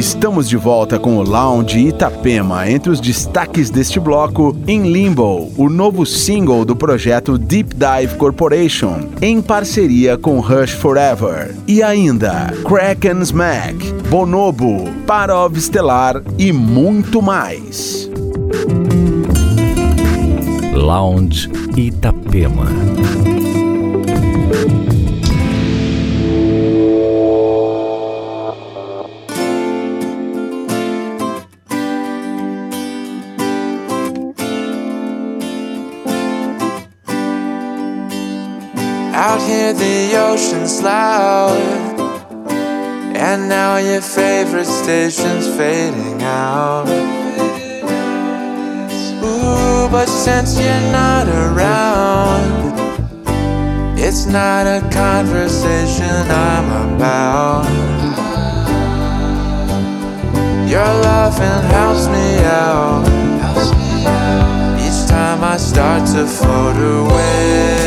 Estamos de volta com o Lounge Itapema. Entre os destaques deste bloco, In Limbo, o novo single do projeto Deep Dive Corporation, em parceria com Rush Forever. E ainda, Crack and Smack, Bonobo, Parov Stellar e muito mais. Lounge Itapema. Ocean's loud And now your favorite station's fading out. Ooh, but since you're not around It's not a conversation I'm about. Your loving helps me out. Each time I start to float away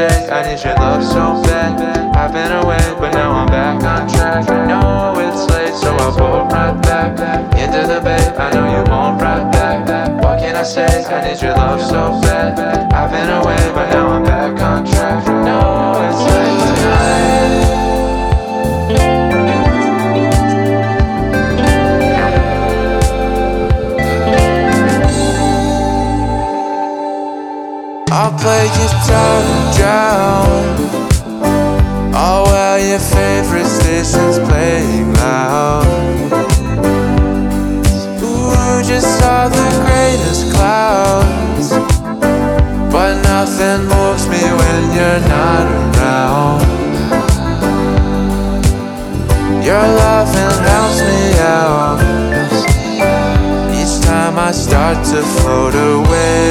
What I need your love so bad. I've been away, but now I'm back on track. I know it's late, so I'll pull right back into the bed. I know you won't right back. What can I say? I need your love so bad. I've been away, but now I'm back on track. I know it's late tonight. Start to float away.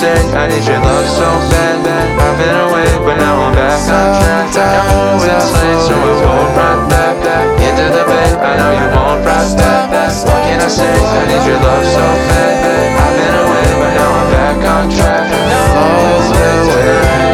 Can I need your love so bad. I've been away, but now I'm back on track. I know it's late, so I won't right back, into the bed. I know you won't right back. What can I say? I need your love so bad. I've been away, but now I'm back on track. I know it's late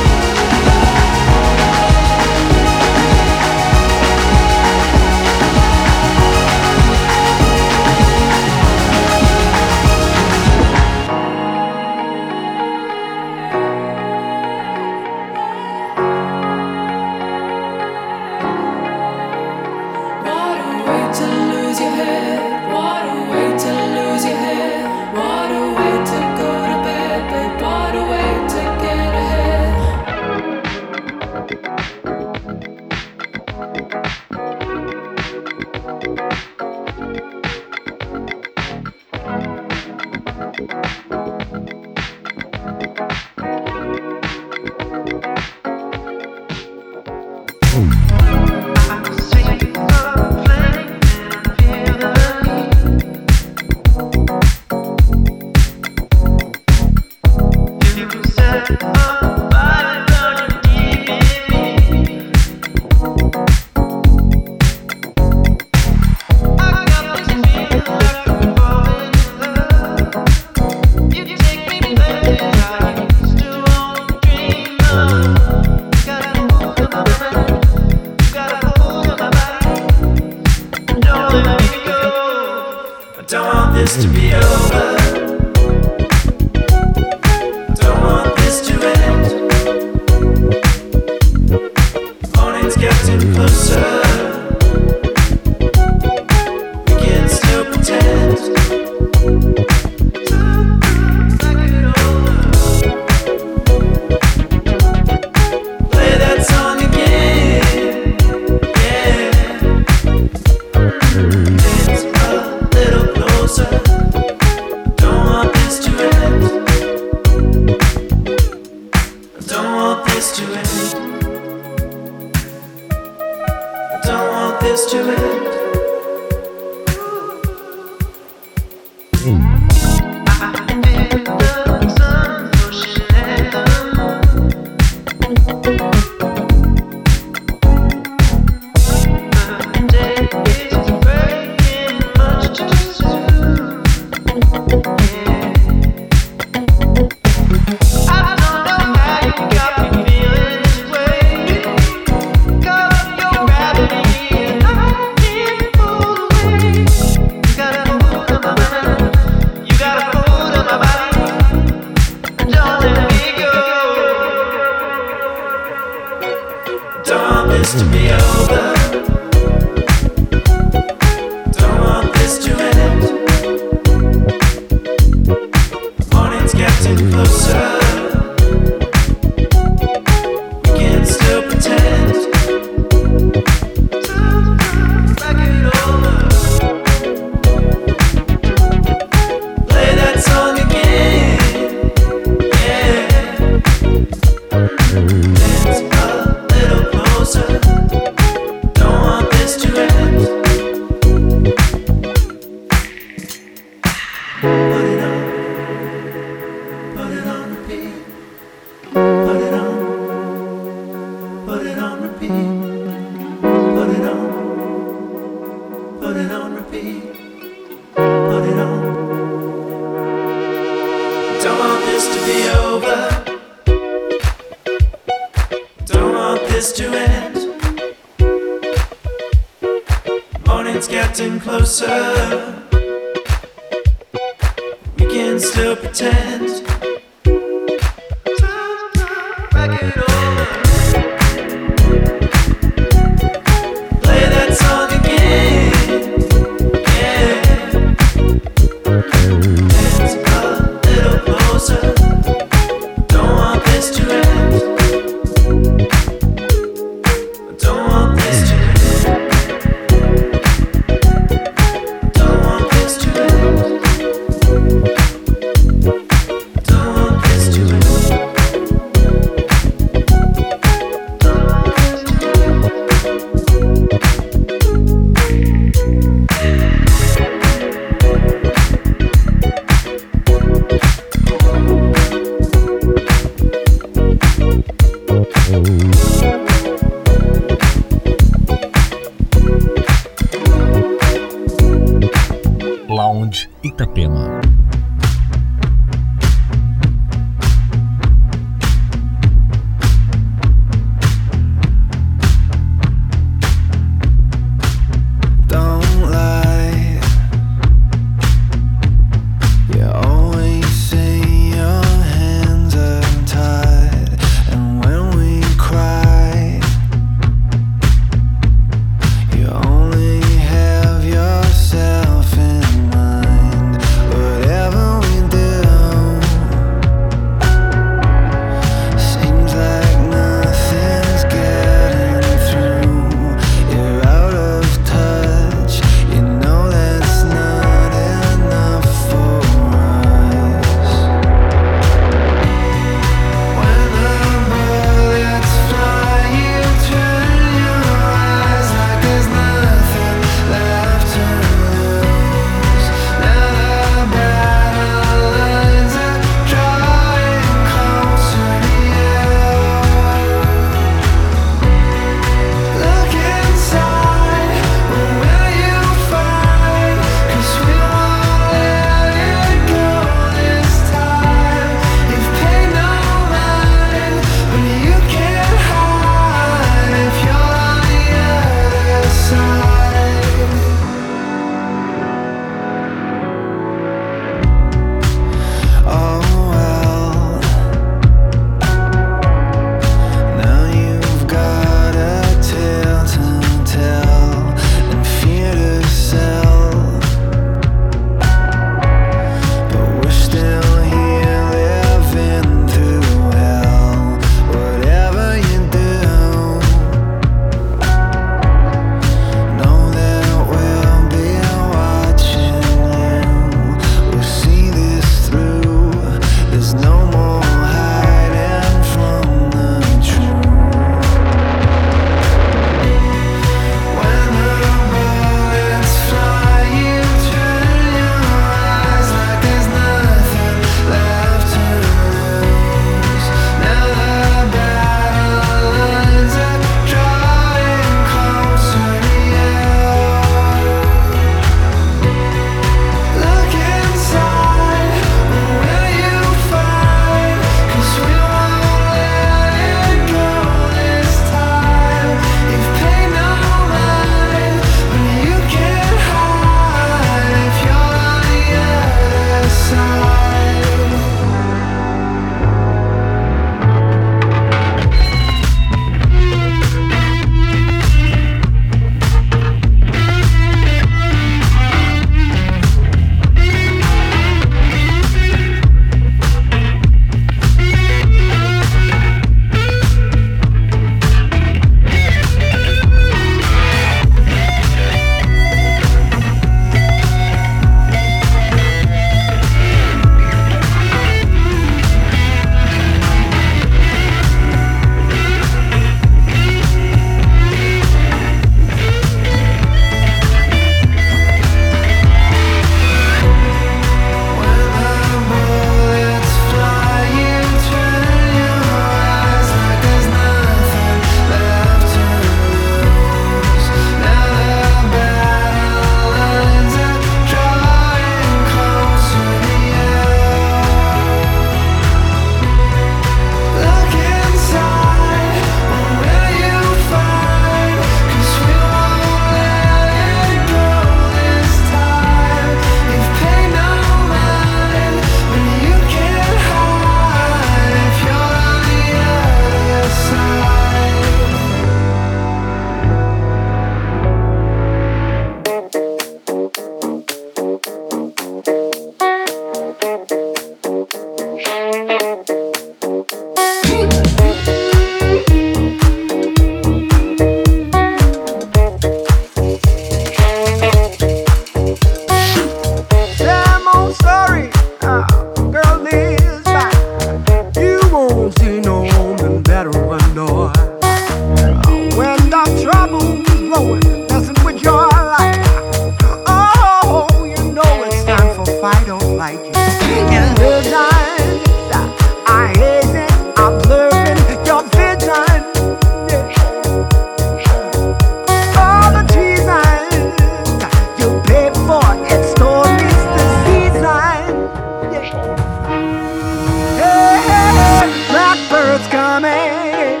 Blackbird's coming.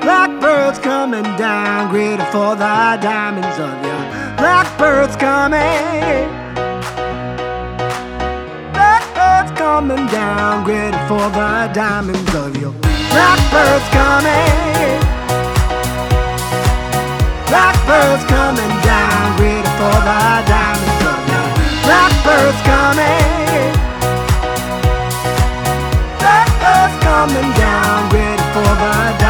Blackbird's coming down, greater for the diamonds of your blackbird's coming. Blackbird's coming down, greater for the diamonds of your blackbird's coming. Blackbird's coming down, greater for the diamonds of your blackbird's coming. coming down, ready for the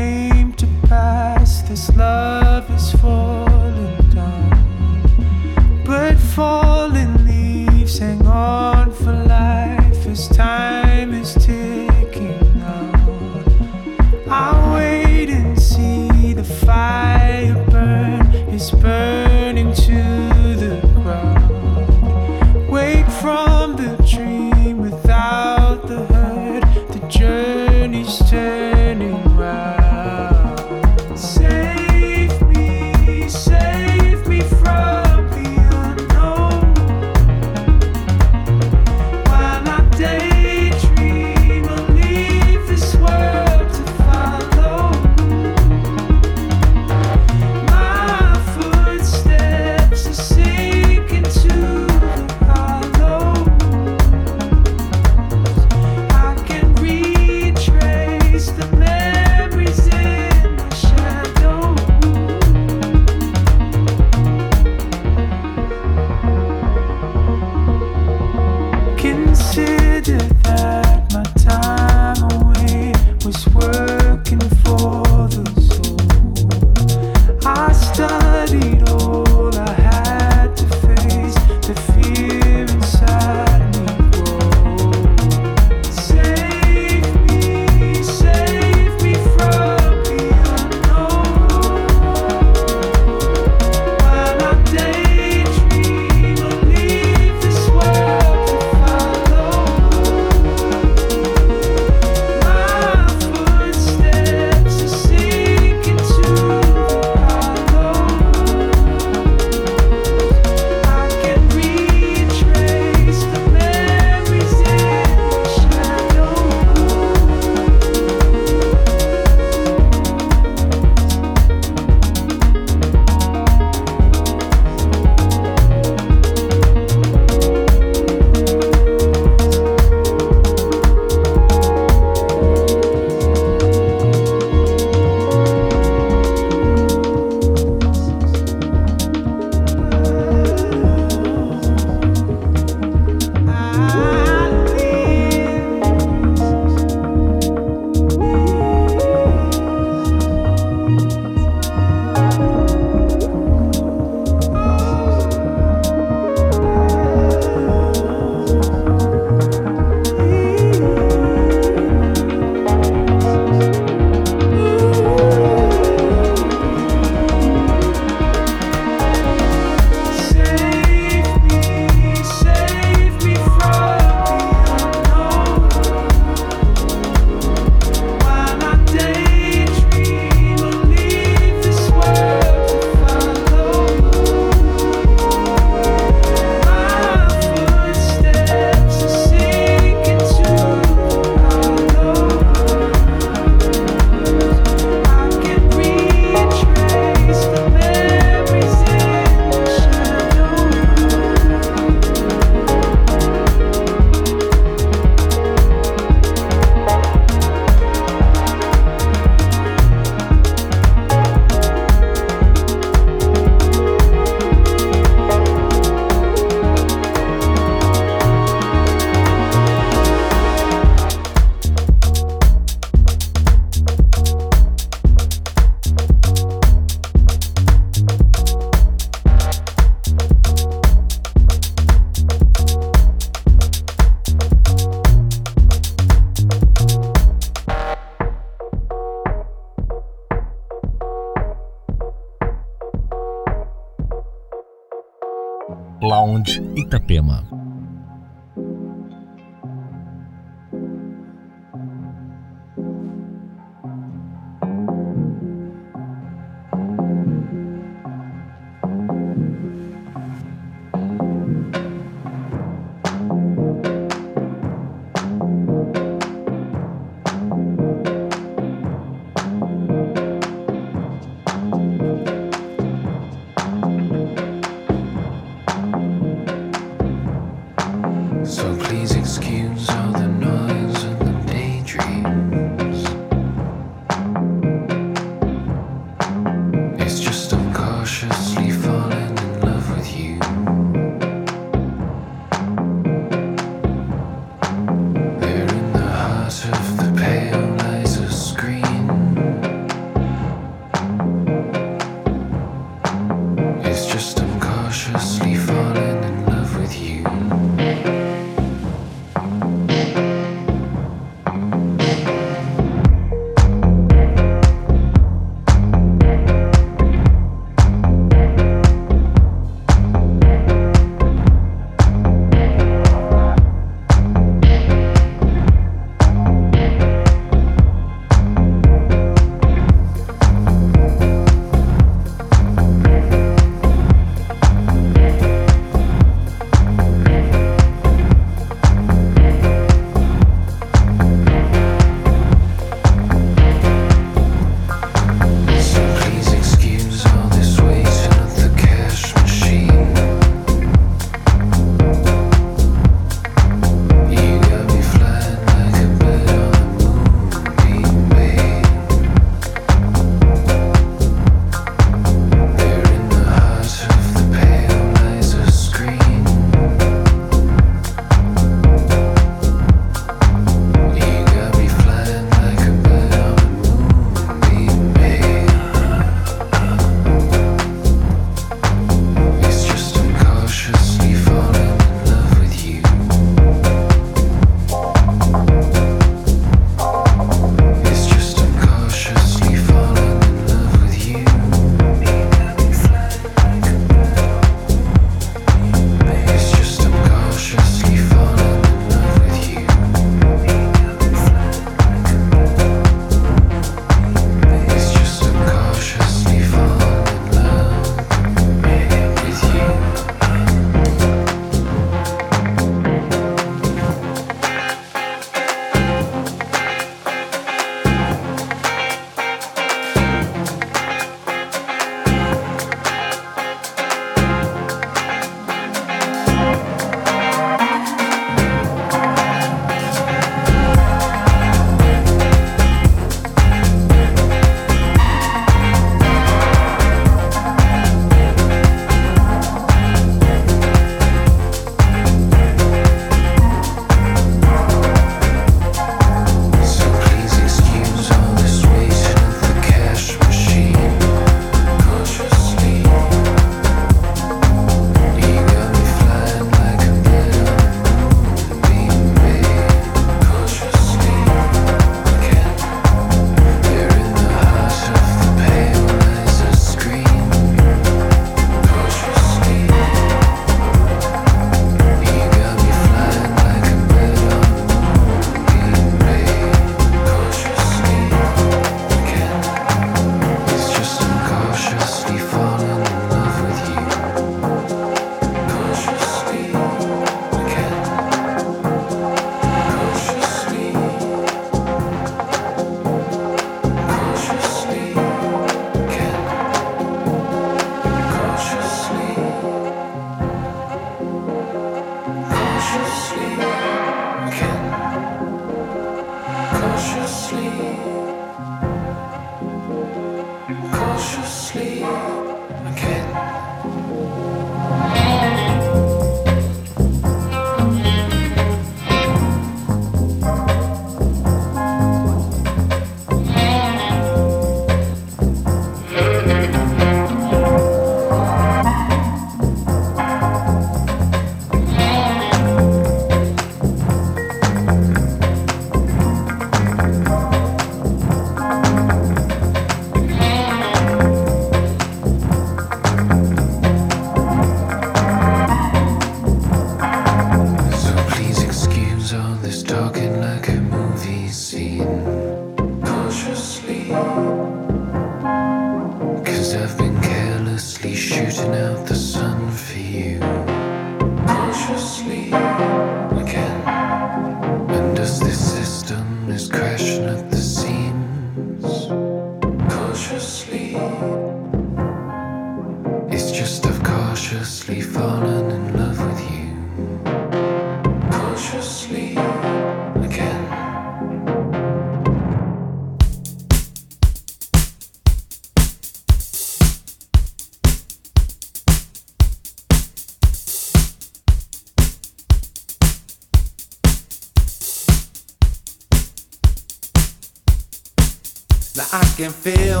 can feel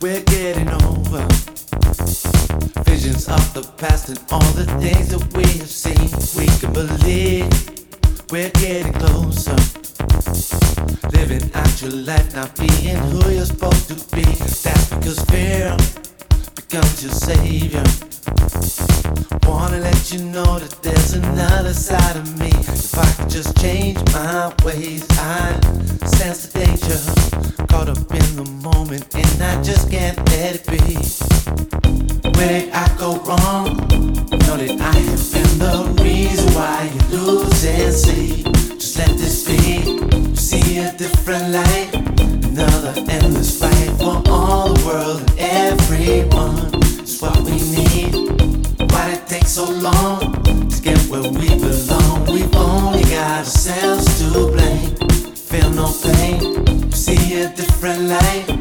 we're getting over. Visions of the past and all the things that we have seen. We can believe we're getting closer. Living out your life, not Feel. we belong. We've only got ourselves to blame. Feel no pain, see a different light.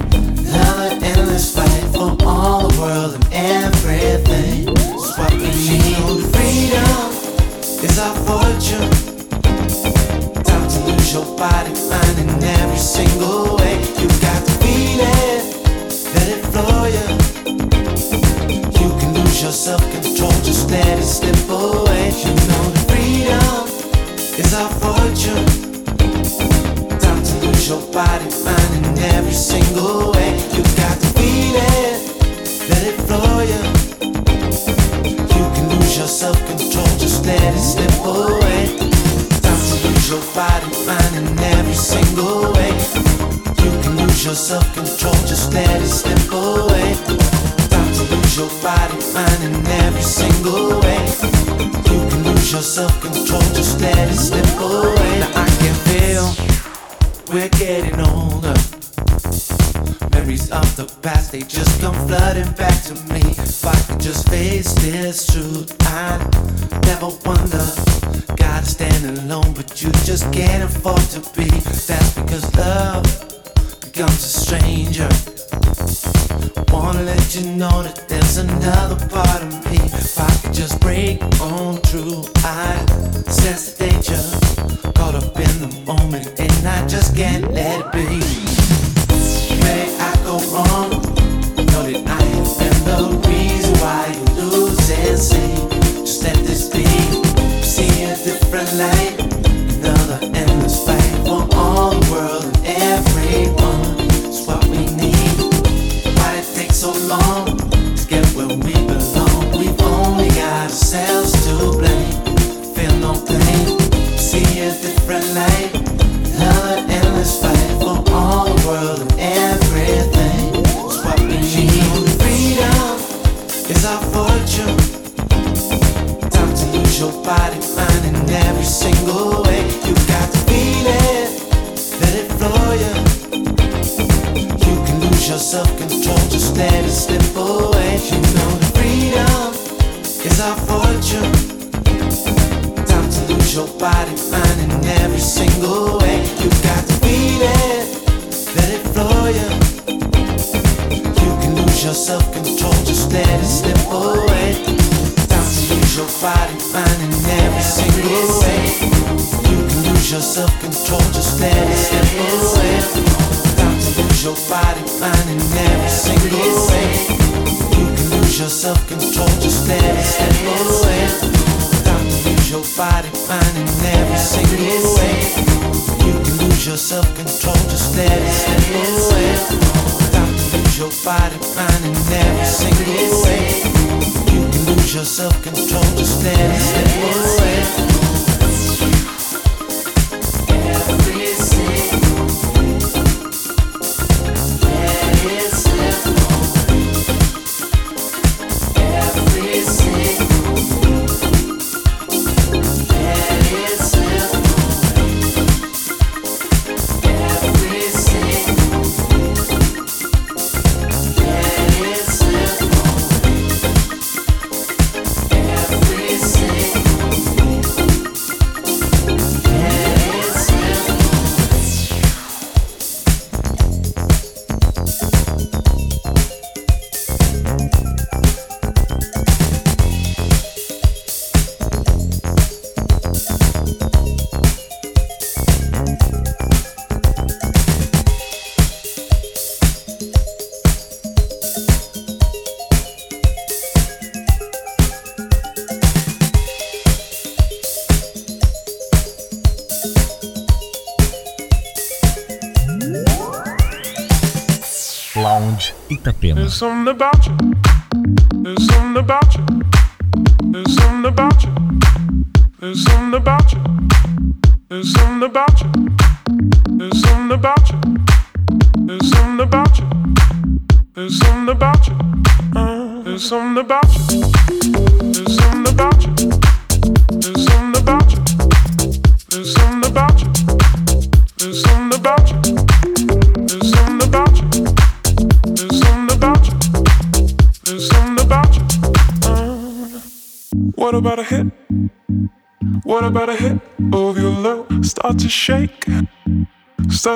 on the bar.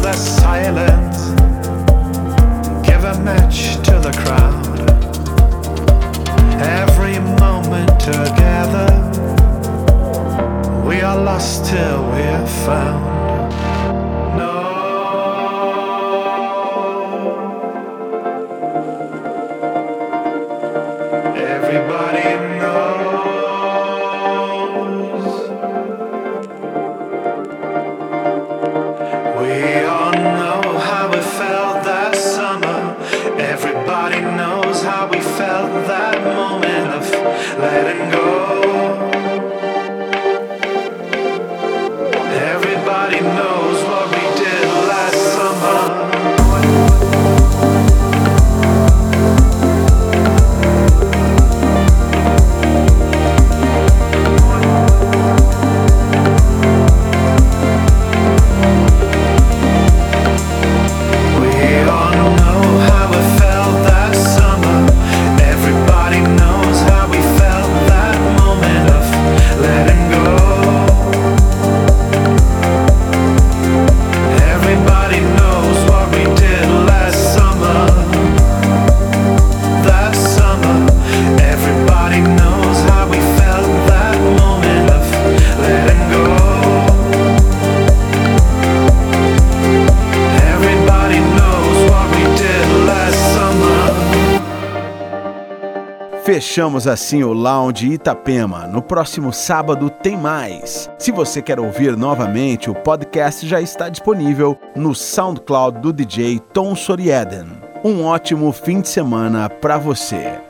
the silence. Give a match to the crowd. Every moment together, we are lost till we're found. Fechamos assim o Lounge Itapema. No próximo sábado tem mais. Se você quer ouvir novamente, o podcast já está disponível no SoundCloud do DJ Tom Sorieden. Um ótimo fim de semana para você.